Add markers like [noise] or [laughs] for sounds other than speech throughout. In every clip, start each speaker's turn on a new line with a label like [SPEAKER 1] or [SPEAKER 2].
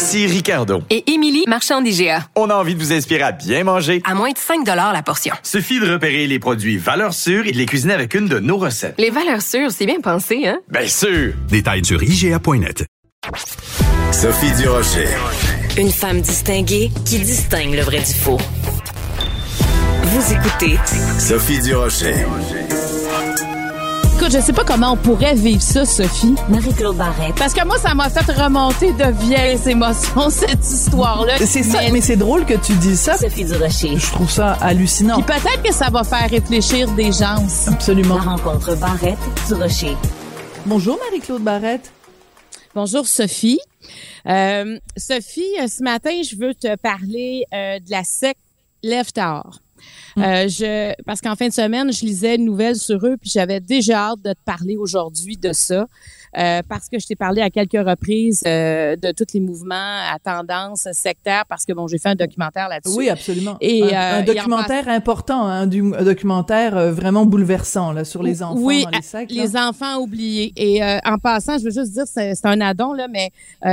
[SPEAKER 1] Ici Ricardo.
[SPEAKER 2] Et Émilie, marchand d'IGA.
[SPEAKER 1] On a envie de vous inspirer à bien manger.
[SPEAKER 2] À moins de 5 la portion.
[SPEAKER 1] Suffit de repérer les produits valeurs sûres et de les cuisiner avec une de nos recettes.
[SPEAKER 2] Les valeurs sûres, c'est bien pensé, hein?
[SPEAKER 1] Bien sûr!
[SPEAKER 3] Détails sur IGA.net.
[SPEAKER 4] Sophie Durocher.
[SPEAKER 5] Une femme distinguée qui distingue le vrai du faux. Vous écoutez
[SPEAKER 4] Sophie Durocher.
[SPEAKER 6] Écoute, je sais pas comment on pourrait vivre ça, Sophie.
[SPEAKER 5] Marie-Claude Barrette.
[SPEAKER 6] Parce que moi, ça m'a fait remonter de vieilles émotions, [laughs] cette histoire-là.
[SPEAKER 7] C'est ça, mais c'est drôle que tu dises ça.
[SPEAKER 5] Sophie Durocher.
[SPEAKER 7] Je trouve ça hallucinant.
[SPEAKER 6] Puis peut-être que ça va faire réfléchir des gens aussi.
[SPEAKER 7] Absolument.
[SPEAKER 5] La rencontre Barrette-Durocher.
[SPEAKER 7] Bonjour Marie-Claude Barrette.
[SPEAKER 6] Bonjour Sophie. Euh, Sophie, ce matin, je veux te parler euh, de la secte Lève euh, je, parce qu'en fin de semaine, je lisais une nouvelle sur eux, puis j'avais déjà hâte de te parler aujourd'hui de ça. Euh, parce que je t'ai parlé à quelques reprises euh, de tous les mouvements à tendance sectaire, parce que bon, j'ai fait un documentaire là-dessus.
[SPEAKER 7] Oui, absolument. Et un, documentaire important, hein, du, un documentaire vraiment bouleversant là sur les enfants
[SPEAKER 6] oui,
[SPEAKER 7] dans les sectes.
[SPEAKER 6] les enfants oubliés. Et en passant, je veux juste dire, c'est un addon là, mais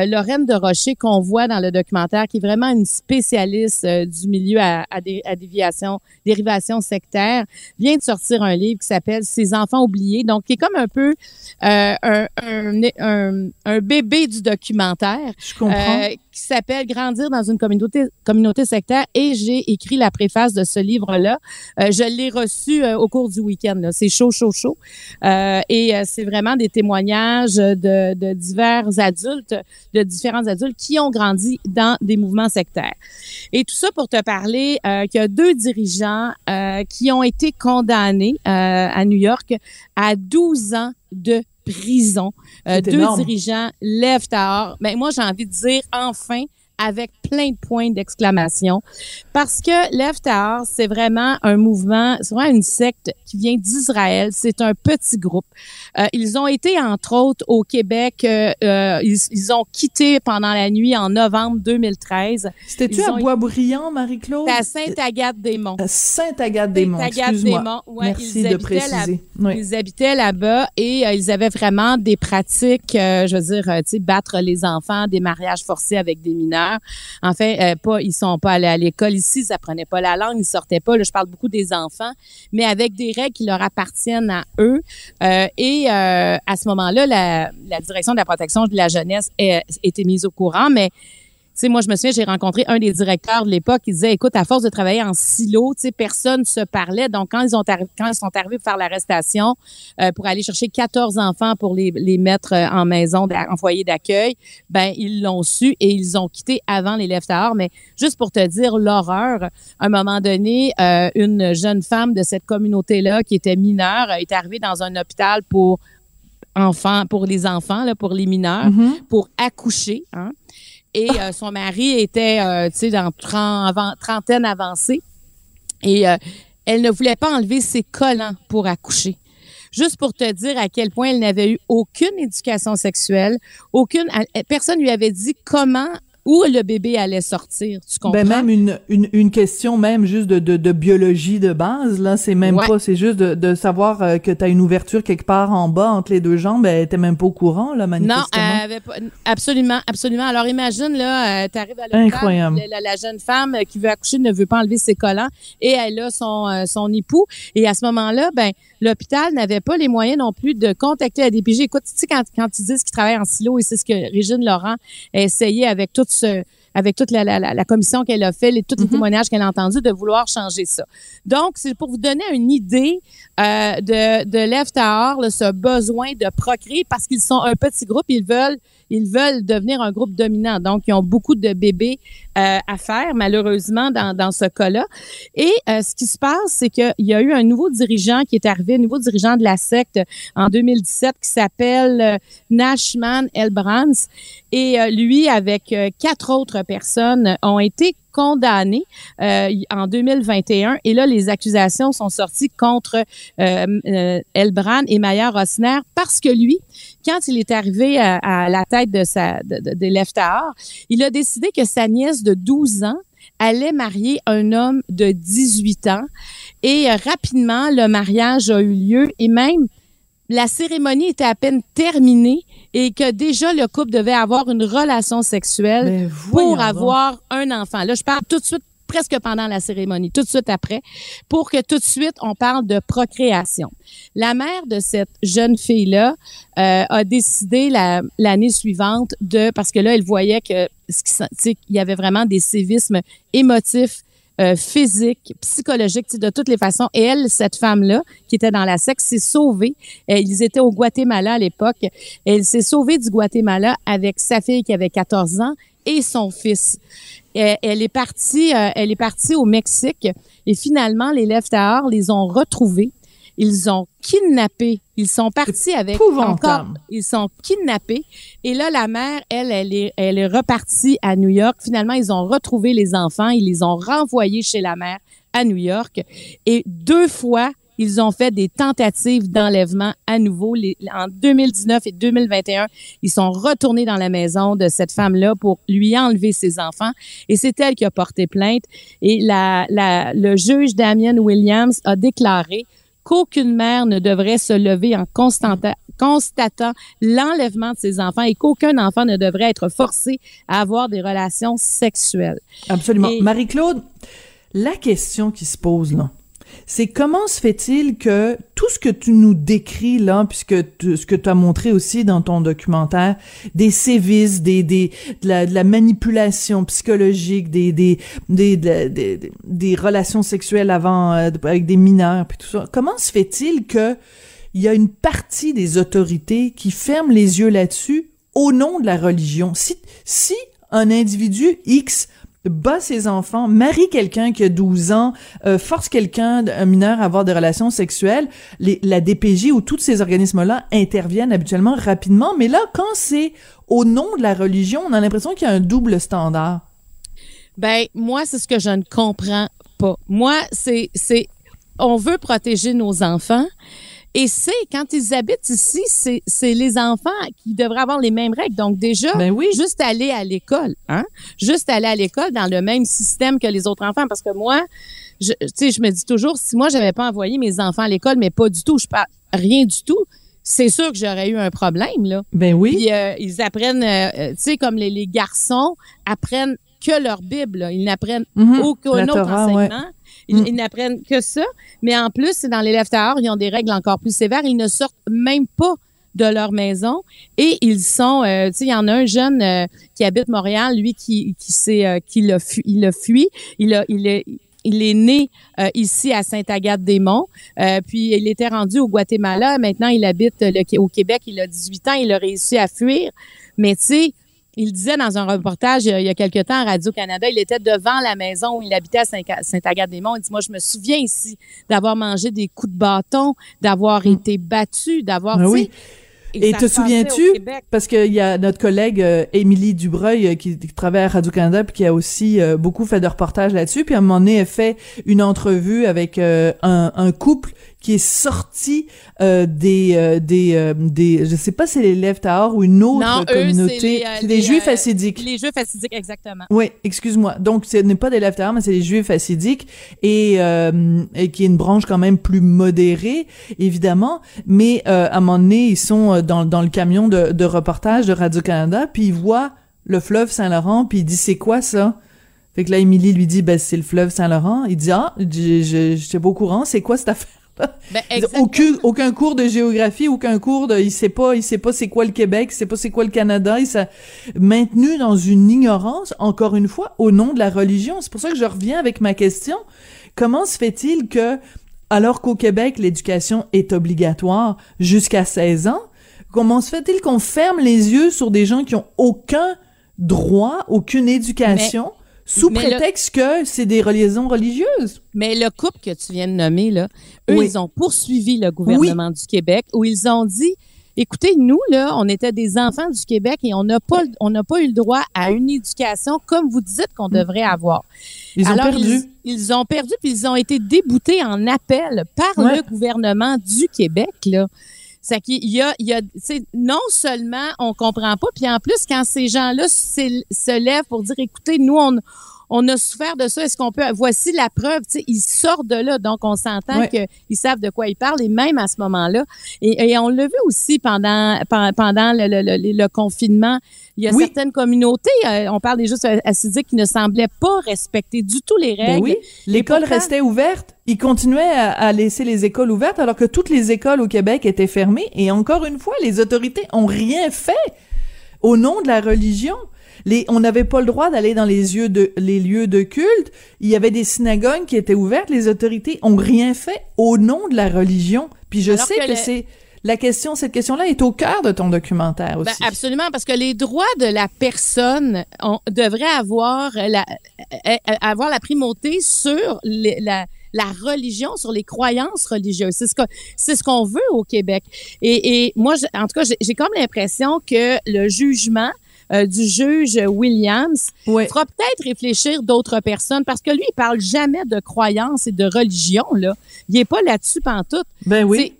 [SPEAKER 6] Lorraine de Rocher qu'on voit dans le documentaire, qui est vraiment une spécialiste du milieu à, à, des, à déviation, dérivation sectaire, vient de sortir un livre qui s'appelle Ces enfants oubliés, donc qui est comme un peu un un, un, bébé du documentaire.
[SPEAKER 7] Je comprends. Euh,
[SPEAKER 6] qui s'appelle Grandir dans une communauté, communauté sectaire et j'ai écrit la préface de ce livre-là. Euh, je l'ai reçu euh, au cours du week-end. C'est chaud, chaud, chaud. Euh, et c'est vraiment des témoignages de, de, divers adultes, de différents adultes qui ont grandi dans des mouvements sectaires. Et tout ça pour te parler qu'il y a deux dirigeants qui ont été condamnés à New York à 12 ans de prison. Euh, deux dirigeants lèvent à Mais moi, j'ai envie de dire enfin avec plein de points d'exclamation. Parce que l'Eftar, c'est vraiment un mouvement, c'est vraiment une secte qui vient d'Israël. C'est un petit groupe. Euh, ils ont été, entre autres, au Québec. Euh, euh ils, ils, ont quitté pendant la nuit en novembre 2013.
[SPEAKER 7] C'était-tu à Boisbriand, Marie-Claude?
[SPEAKER 6] à Sainte-Agathe-des-Monts.
[SPEAKER 7] À Sainte-Agathe-des-Monts.
[SPEAKER 6] Ouais,
[SPEAKER 7] Merci de préciser.
[SPEAKER 6] oui. Ils habitaient là-bas et euh, ils avaient vraiment des pratiques, je veux dire, tu sais, battre les enfants, des mariages forcés avec des mineurs. En fait, euh, pas, ils sont pas allés à l'école ici, ils apprenaient pas la langue, ils sortaient pas. Là, je parle beaucoup des enfants, mais avec des règles qui leur appartiennent à eux. Euh, et euh, à ce moment-là, la, la, direction de la protection de la jeunesse a, été mise au courant, mais sais, moi, je me souviens, j'ai rencontré un des directeurs de l'époque qui disait, écoute, à force de travailler en silo, tu sais, personne se parlait. Donc, quand ils ont quand ils sont arrivés pour faire l'arrestation, euh, pour aller chercher 14 enfants pour les, les mettre euh, en maison, en foyer d'accueil, ben, ils l'ont su et ils ont quitté avant les Leftards. Mais juste pour te dire l'horreur, à un moment donné, euh, une jeune femme de cette communauté-là qui était mineure est arrivée dans un hôpital pour enfants, pour les enfants, là, pour les mineurs, mm-hmm. pour accoucher. Hein et euh, son mari était, euh, tu sais, dans trentaine avancée. Et euh, elle ne voulait pas enlever ses collants pour accoucher. Juste pour te dire à quel point elle n'avait eu aucune éducation sexuelle, aucune personne lui avait dit comment où le bébé allait sortir, tu comprends?
[SPEAKER 7] Ben même une, une, une question même juste de, de, de biologie de base, là, c'est même pas, c'est juste de, de savoir euh, que tu as une ouverture quelque part en bas entre les deux jambes, ben, t'es même pas au courant, là, manifestement.
[SPEAKER 6] Non, avait pas, absolument, absolument. Alors imagine, là, euh, t'arrives à l'hôpital, la, la, jeune femme qui veut accoucher ne veut pas enlever ses collants et elle a son, euh, son époux. Et à ce moment-là, ben, l'hôpital n'avait pas les moyens non plus de contacter la DPJ. Écoute, tu sais, quand, quand ils disent qu'ils travaillent en silo, et c'est ce que Régine Laurent a essayé avec toute avec toute la, la, la commission qu'elle a fait, les, tous les
[SPEAKER 7] Mhm.
[SPEAKER 6] témoignages qu'elle a entendus, de vouloir changer ça. Donc, c'est pour vous donner une idée euh, de, de là, ce besoin de procréer parce qu'ils sont un petit groupe, ils veulent ils veulent devenir un groupe dominant. Donc, ils ont beaucoup de bébés euh, à faire, malheureusement, dans, dans ce cas-là. Et euh, ce qui se passe, c'est qu'il y a eu un nouveau dirigeant qui est arrivé, un nouveau dirigeant de la secte en 2017 qui s'appelle euh, Nashman Elbrands. Et lui, avec quatre autres personnes, ont été condamnés euh, en 2021. Et là, les accusations sont sorties contre euh, euh, Elbran et Maya Rosner parce que lui, quand il est arrivé à, la tête de sa de, de, il a décidé que sa nièce de 12 ans allait marier un homme de 18 ans. Et rapidement, le mariage a eu lieu et même la cérémonie était à peine terminée et que déjà le couple devait avoir une relation sexuelle
[SPEAKER 7] Ben,
[SPEAKER 6] pour
[SPEAKER 7] donc.
[SPEAKER 6] avoir un enfant. Là, je parle tout de suite presque pendant la cérémonie, tout de suite après, pour que tout de suite on parle de procréation. La mère de cette jeune fille-là euh, a décidé la- l'année suivante de, parce que là, elle voyait que ce qui il y avait vraiment des sévismes émotifs euh, physique, psychologique, de toutes les façons. Et elle, cette femme-là, qui était dans la secte, s'est sauvée. Euh, ils étaient au Guatemala à l'époque. Elle s'est sauvée du Guatemala avec sa fille qui avait 14 ans et son fils. Euh, Elle est partie, elle est partie au Mexique et finalement, les Leftaors les ont retrouvés. Ils ont kidnappé. Ils sont partis avec
[SPEAKER 7] épouvantable.
[SPEAKER 6] encore. Ils sont kidnappés. Et là, la mère, elle, elle est, elle est repartie à New York. Finalement, ils ont retrouvé les enfants. Ils les ont renvoyés chez la mère à New York. Et deux fois, ils ont fait des tentatives d'enlèvement à nouveau. Les- en 2019 et 2021, ils sont retournés dans la maison de cette femme-là pour lui enlever ses enfants. Et c'est elle qui a porté plainte. Et la, la, le juge Damien Williams a déclaré qu'aucune mère ne devrait se lever en constatant l'enlèvement de ses enfants et qu'aucun enfant ne devrait être forcé à avoir des relations sexuelles.
[SPEAKER 7] Absolument.
[SPEAKER 6] Et-
[SPEAKER 7] Marie-Claude, la question qui se pose là, c'est comment se fait-il que tout ce que tu nous décris là, puisque ce que tu as montré aussi dans ton documentaire, des sévices, des, des, de, la, manipulation psychologique, des, des, des, de la- des, des- des relations sexuelles avant euh, avec des mineurs, puis tout ça, comment se fait-il que il y a une partie des autorités qui ferment les yeux là-dessus au nom de la religion? Si un individu X bat ses enfants, marie quelqu'un qui a 12 ans, euh, force quelqu'un, un mineur, à avoir des relations sexuelles, les, la DPJ ou tous ces organismes-là interviennent habituellement rapidement. Mais là, quand c'est au nom de la religion, on a l'impression qu'il y a un double standard.
[SPEAKER 6] Ben, moi, c'est ce que je ne comprends pas. Moi, c'est, c'est, on veut protéger nos enfants. Et c'est, quand ils habitent ici, c'est, les enfants qui devraient avoir les mêmes règles. Donc, déjà,
[SPEAKER 7] Ben oui.
[SPEAKER 6] juste aller à l'école, hein? Juste aller à l'école dans le même système que les autres enfants. Parce que moi, je, tu sais, je me dis toujours, si moi, j'avais pas envoyé mes enfants à l'école, mais pas du tout, je parle rien du tout, c'est sûr que j'aurais eu un problème, là.
[SPEAKER 7] Ben oui.
[SPEAKER 6] Puis euh, ils apprennent, euh, euh, tu sais, comme les, les garçons apprennent que leur Bible. là. Ils n'apprennent
[SPEAKER 7] Mhm.
[SPEAKER 6] aucun autre
[SPEAKER 7] Torah,
[SPEAKER 6] enseignement.
[SPEAKER 7] ouais.
[SPEAKER 6] Ils,
[SPEAKER 7] Mm.
[SPEAKER 6] ils n'apprennent que ça. Mais en plus, dans les Leftaors, ils ont des règles encore plus sévères. Ils ne sortent même pas de leur maison et ils sont euh, tu sais il y en a un jeune euh, qui habite Montréal lui qui qui s'est euh, qui l'a fui il a fui il a il est il est né euh, ici à Sainte-Agathe-des-Monts, euh, puis il était rendu au Guatemala. Maintenant, il habite le- au Québec. Il a 18 ans. Il a réussi à fuir. Mais tu sais, il disait dans un reportage il y a, il y a quelque temps à Radio-Canada, il était devant la maison où il habitait à Saint- Sainte-Agathe-des-Monts. Il dit, moi, je me souviens ici d'avoir mangé des coups de bâton, d'avoir été battu, d'avoir...
[SPEAKER 7] Ben oui. Et te souviens-tu, parce qu'il y a notre collègue euh, Émilie Dubreuil euh, qui, qui travaille à Radio-Canada puis qui a aussi euh, beaucoup fait de reportages là-dessus, puis à un moment donné, elle fait une entrevue avec euh, un, un couple qui est sorti euh, des euh, des euh, des je sais pas si c'est les Lèvres Tahor ou une autre
[SPEAKER 6] Non, eux,
[SPEAKER 7] communauté,
[SPEAKER 6] c'est les, euh, les,
[SPEAKER 7] Juifs hassidiques.
[SPEAKER 6] Les Juifs hassidiques, exactement.
[SPEAKER 7] Oui, excuse-moi. Donc, ce n'est pas des Lèvres Tahor, mais c'est des Juifs hassidiques et, et qui est une branche quand même plus modérée, évidemment. Mais à un moment donné, ils sont dans, dans le camion de, de reportage de Radio-Canada, puis ils voient le fleuve Saint-Laurent, puis il dit « C'est quoi ça? » Fait que là, Émilie lui dit « Ben, c'est le fleuve Saint-Laurent. » Il dit « Ah, je- je- j'étais pas au courant. C'est quoi cette affaire? » [laughs]
[SPEAKER 6] Ben,
[SPEAKER 7] aucun, aucun cours de géographie, aucun cours de, il sait pas, il sait pas c'est quoi le Québec, il sait pas c'est quoi le Canada, il s'est maintenu dans une ignorance, encore une fois, au nom de la religion. C'est pour ça que je reviens avec ma question. Comment se fait-il que, alors qu'au Québec, l'éducation est obligatoire jusqu'à 16 ans, comment se fait-il qu'on ferme les yeux sur des gens qui ont aucun droit, aucune éducation, sous
[SPEAKER 6] mais le-
[SPEAKER 7] prétexte que c'est des liaisons religieuses?
[SPEAKER 6] Mais le couple que tu viens de nommer, là, eux,
[SPEAKER 7] Oui.
[SPEAKER 6] ils ont poursuivi le gouvernement du Québec où ils ont dit Écoutez, nous, là, on était des enfants du Québec et on n'a pas, on n'a pas eu le droit à une éducation comme vous dites qu'on devrait avoir.
[SPEAKER 7] Ils ont
[SPEAKER 6] Alors,
[SPEAKER 7] perdu.
[SPEAKER 6] Ils, ils ont perdu puis ils ont été déboutés en appel par
[SPEAKER 7] Ouais.
[SPEAKER 6] le gouvernement du Québec, là. C'est qu'il y a, il y a, non seulement on comprend pas, puis en plus quand ces gens-là se lèvent pour dire, écoutez, nous on, on a souffert de ça, est-ce qu'on peut, voici la preuve, tu sais, ils sortent de là, donc on s'entend qu'ils savent de quoi ils parlent, et même à ce moment-là, et, et on l'a vu aussi pendant pen- pendant le, le, le, le confinement, il y a
[SPEAKER 7] Oui.
[SPEAKER 6] certaines communautés, euh, on parle des justes assidiques qui ne semblaient pas respecter du tout les règles.
[SPEAKER 7] Ben oui, l'école restait ouverte. Ils continuaient à, à laisser les écoles ouvertes alors que toutes les écoles au Québec étaient fermées. Et encore une fois, les autorités ont rien fait au nom de la religion. Les, on n'avait pas le droit d'aller dans les, yeux de, les lieux de culte. Il y avait des synagogues qui étaient ouvertes. Les autorités ont rien fait au nom de la religion. Puis je
[SPEAKER 6] Alors
[SPEAKER 7] sais
[SPEAKER 6] que
[SPEAKER 7] c'est la question, cette question-là est au cœur de ton documentaire aussi.
[SPEAKER 6] Ben, absolument, parce que les droits de la personne on, devraient avoir la, euh, euh, avoir la primauté sur les- la, la religion, sur les croyances religieuses. C'est ce que c'est ce qu'on veut au Québec. Et, et moi, en tout cas, j'ai- comme l'impression que le jugement euh, du juge Williams fera peut-être réfléchir d'autres personnes parce que lui, il parle jamais de croyances et de religion là. Il est pas là-dessus pantoute.
[SPEAKER 7] Ben oui.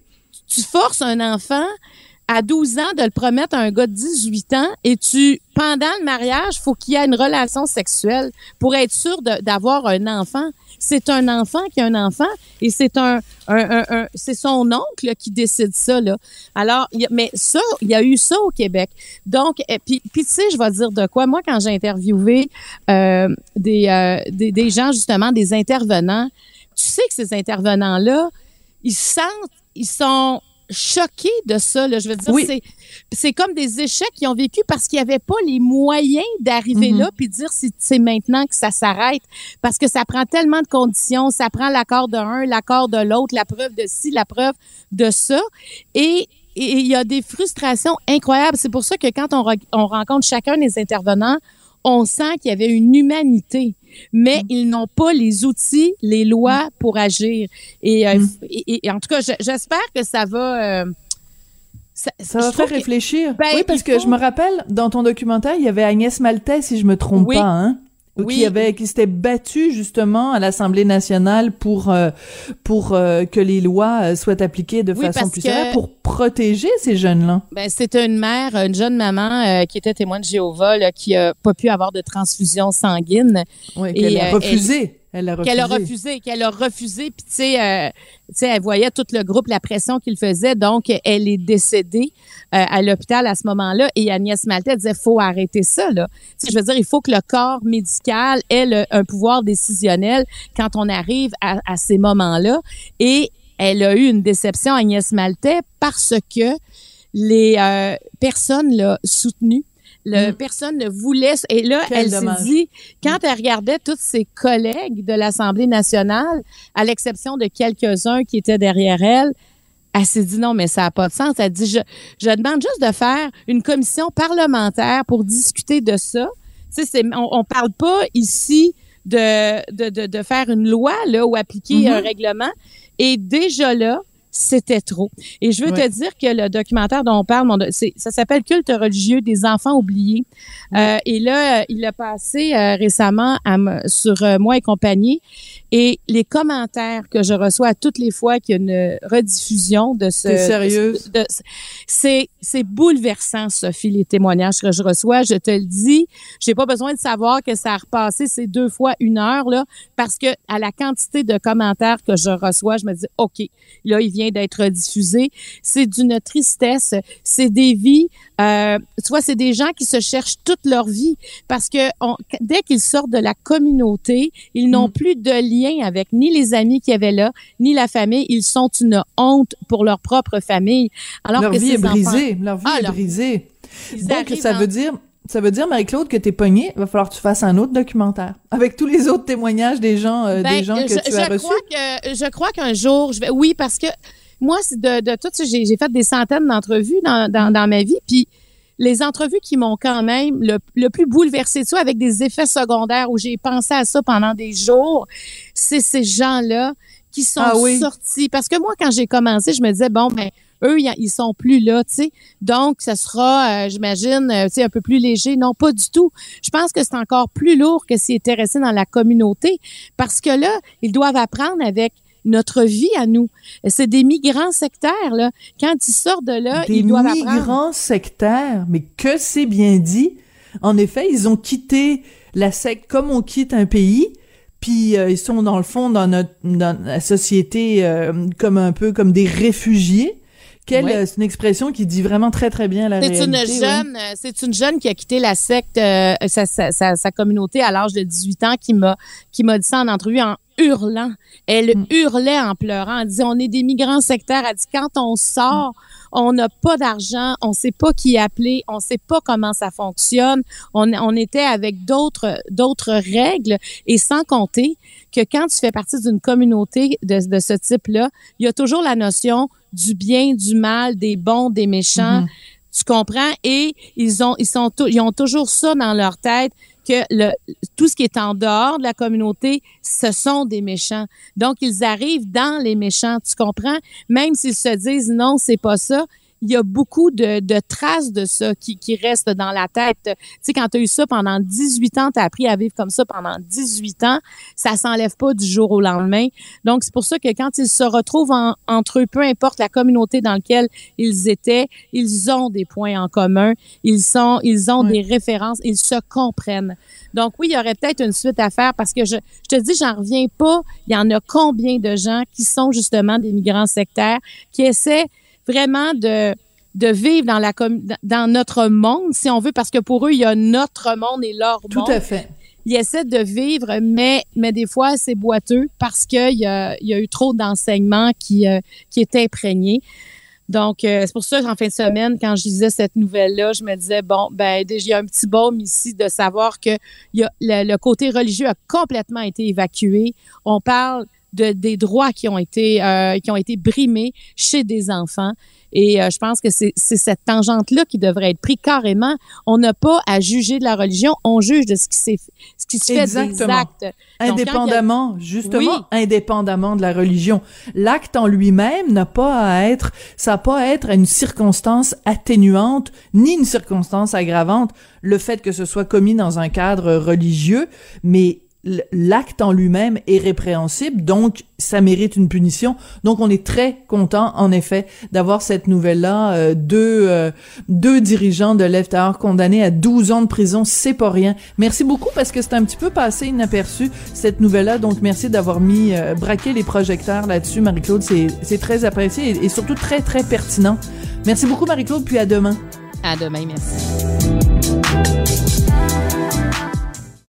[SPEAKER 6] Tu forces un enfant à 12 ans de le promettre à un gars de 18 ans et tu, pendant le mariage, faut qu'il y ait une relation sexuelle pour être sûr d'avoir un enfant. C'est un enfant qui a un enfant et c'est un, un, un- c'est son oncle qui décide ça là. Alors, mais ça, il y a eu ça au Québec. Donc, et puis, tu sais, je vais dire de quoi. Moi, quand j'ai interviewé euh, des, euh, des des gens justement, des intervenants, tu sais que ces intervenants là, ils sentent, ils sont choqués de ça. Là. Je veux dire,
[SPEAKER 7] Oui.
[SPEAKER 6] c'est, c'est comme des échecs qu'ils ont vécu parce qu'ils n'avaient pas les moyens d'arriver
[SPEAKER 7] Mhm.
[SPEAKER 6] là puis dire c'est, c'est maintenant que ça s'arrête. Parce que ça prend tellement de conditions. Ça prend l'accord de un, l'accord de l'autre, la preuve de ci, la preuve de ça. Et et il y a des frustrations incroyables. C'est pour ça que quand on, re- on rencontre chacun des intervenants, on sent qu'il y avait une humanité, mais
[SPEAKER 7] Mm.
[SPEAKER 6] ils n'ont pas les outils, les lois pour agir. Et, euh,
[SPEAKER 7] Mm.
[SPEAKER 6] et- et en tout cas, je- j'espère que ça va. euh, ça,
[SPEAKER 7] va faire
[SPEAKER 6] que-
[SPEAKER 7] réfléchir.
[SPEAKER 6] Ben,
[SPEAKER 7] oui, parce que je me rappelle, dans ton documentaire, il y avait Agnès Maltais, si je me trompe
[SPEAKER 6] Oui.
[SPEAKER 7] pas, hein?
[SPEAKER 6] Oui.
[SPEAKER 7] Qui avait, qui s'était battue justement à l'Assemblée nationale pour euh, pour euh, que les lois euh, soient appliquées de
[SPEAKER 6] Oui,
[SPEAKER 7] façon plus sévère pour protéger ces jeunes-là.
[SPEAKER 6] Ben, c'était une mère, une jeune maman euh, qui était témoin de Jéhovah, là, qui a pas pu avoir de transfusion sanguine.
[SPEAKER 7] Oui,
[SPEAKER 6] Et,
[SPEAKER 7] qu'elle a refusé. Elle, a
[SPEAKER 6] qu'elle a refusé, qu'elle a refusé, puis tu sais, euh, tu sais, elle voyait tout le groupe, la pression qu'il faisait, donc elle est décédée euh, à l'hôpital à ce moment-là. Et Agnès Maltais disait, faut arrêter ça là. Je veux dire, il faut que le corps médical ait le- un pouvoir décisionnel quand on arrive à, à ces moments-là. Et elle a eu une déception, Agnès Maltais, parce que les euh, personnes l'ont soutenue. Le,
[SPEAKER 7] Mm.
[SPEAKER 6] Personne ne voulait. Et là,
[SPEAKER 7] Quel
[SPEAKER 6] elle s'est dit, quand elle regardait tous ses collègues de l'Assemblée nationale, à l'exception de quelques-uns qui étaient derrière elle, elle s'est dit non, mais ça n'a pas de sens. Elle dit, je, je demande juste de faire une commission parlementaire pour discuter de ça. Tu sais, c'est- on, on parle pas ici de, de, de, de faire une loi là ou appliquer un règlement. Et déjà là, c'était trop. Et je veux
[SPEAKER 7] Ouais.
[SPEAKER 6] te dire que le documentaire dont on parle, mon ça s'appelle Culte religieux des enfants oubliés. Euh, et là, euh, il a passé euh, récemment à sur euh, Moi et compagnie. Et les commentaires que je reçois à toutes les fois qu'il y a une rediffusion de ce...
[SPEAKER 7] T'es sérieuse?
[SPEAKER 6] c'est bouleversant, Sophie, les témoignages que je reçois. Je te le dis, J'ai pas besoin de savoir que ça a repassé ces deux fois une heure là, parce que à la quantité de commentaires que je reçois, je me dis ok, là il vient d'être diffusé. C'est d'une tristesse. C'est des vies. Euh, tu vois, c'est des gens qui se cherchent toute leur vie parce que dès qu'ils sortent de la communauté, ils n'ont mm. plus de lien avec ni les amis qui avaient là, ni la famille. Ils sont une honte pour leur propre famille.
[SPEAKER 7] Alors leur vie est brisée. Leur vie ah, est brisée. Donc, ça veut dire ça veut dire, Marie-Claude, que t'es pognée. Il va falloir que tu fasses un autre documentaire avec tous les autres témoignages des gens, euh, des ben, gens que tu as reçus.
[SPEAKER 6] Crois que, je crois qu'un jour, je vais. Oui, parce que moi, de, de tout, j'ai, j'ai fait des centaines d'entrevues dans, dans, dans ma vie, puis les entrevues qui m'ont quand même le, le plus bouleversé, ça, avec des effets secondaires où j'ai pensé à ça pendant des jours, c'est ces gens-là qui sont ah sortis. Parce que moi, quand j'ai commencé, je me disais, bon, ben, eux, ils sont plus là, tu sais. Donc, ça sera, euh, j'imagine, euh, tu sais, un peu plus léger. Non, pas du tout. Je pense que c'est encore plus lourd que s'ils étaient restés dans la communauté parce que là, ils doivent apprendre avec notre vie à nous. C'est des migrants sectaires, là. Quand ils sortent de là, ils doivent apprendre.
[SPEAKER 7] Des migrants sectaires, mais que c'est bien dit. En effet, ils ont quitté la secte comme on quitte un pays, puis euh, ils sont dans le fond dans notre dans la société comme un peu comme des réfugiés. Euh, c'est une expression qui dit vraiment très très bien la
[SPEAKER 6] c'est Une jeune, euh, C'est une jeune qui a quitté la secte, euh, sa, sa, sa, communauté à l'âge de 18 ans qui m'a qui m'a dit ça en entrevue en hurlant. Elle mm. hurlait en pleurant. Elle disait on est des migrants sectaires. Elle dit quand on sort, on n'a pas d'argent, on sait pas qui appeler, on sait pas comment ça fonctionne. On, on était avec d'autres d'autres règles et sans compter que quand tu fais partie d'une communauté de, de ce type-là, il y a toujours la notion du bien, du mal, des bons, des méchants. Mhm. Tu comprends? Et ils ont, ils sont, ils ont toujours ça dans leur tête que tout ce qui est en dehors de la communauté, ce sont des méchants. Donc, ils arrivent dans les méchants. Tu comprends? Même s'ils se disent non, c'est pas ça, il y a beaucoup de, de traces de ça qui, qui restent dans la tête. Tu sais, quand tu as eu ça pendant 18 ans, tu as appris à vivre comme ça pendant 18 ans, ça s'enlève pas du jour au lendemain. Donc, c'est pour ça que quand ils se retrouvent entre eux, peu importe la communauté dans laquelle ils étaient, ils ont des points en commun, ils sont, ils ont des références, ils se comprennent. Donc, oui, il y aurait peut-être une suite à faire parce que je, je te dis, j'en reviens pas. Il y en a combien de gens qui sont justement des migrants sectaires qui essaient vraiment de de vivre dans la dans notre monde, si on veut, parce que pour eux, il y a notre monde et leur
[SPEAKER 7] monde.
[SPEAKER 6] Tout
[SPEAKER 7] à fait.
[SPEAKER 6] Ils essaient de vivre, mais, mais des fois, c'est boiteux parce qu'il y a, y a eu trop d'enseignements qui, euh, qui est imprégné. Donc, euh, c'est pour ça qu'en fin de semaine, quand je disais cette nouvelle-là, je me disais, bon, ben, déjà, il y a un petit baume ici de savoir que y a, le, le, côté religieux a complètement été évacué. On parle de, des droits qui ont été euh, qui ont été brimés chez des enfants. Et euh, je pense que c'est cette tangente-là qui devrait être prise carrément. On n'a pas à juger de la religion, on juge de ce qui s'est ce qui se fait des actes.
[SPEAKER 7] indépendamment, justement, indépendamment de la religion. L'acte en lui-même n'a pas à être, ça n'a pas à être une circonstance atténuante ni une circonstance aggravante. Le fait que ce soit commis dans un cadre religieux, mais l'acte en lui-même est répréhensible, donc ça mérite une punition. Donc on est très content, en effet, d'avoir cette nouvelle-là. Euh, deux, euh, deux dirigeants de Left condamnés à 12 ans de prison, c'est pas rien. Merci beaucoup parce que c'est un petit peu passé inaperçu cette nouvelle-là. Donc merci d'avoir mis euh, braqué les projecteurs là-dessus, Marie-Claude. C'est très apprécié et, et surtout très très pertinent. Merci beaucoup, Marie-Claude. Puis à demain.
[SPEAKER 6] À demain, merci.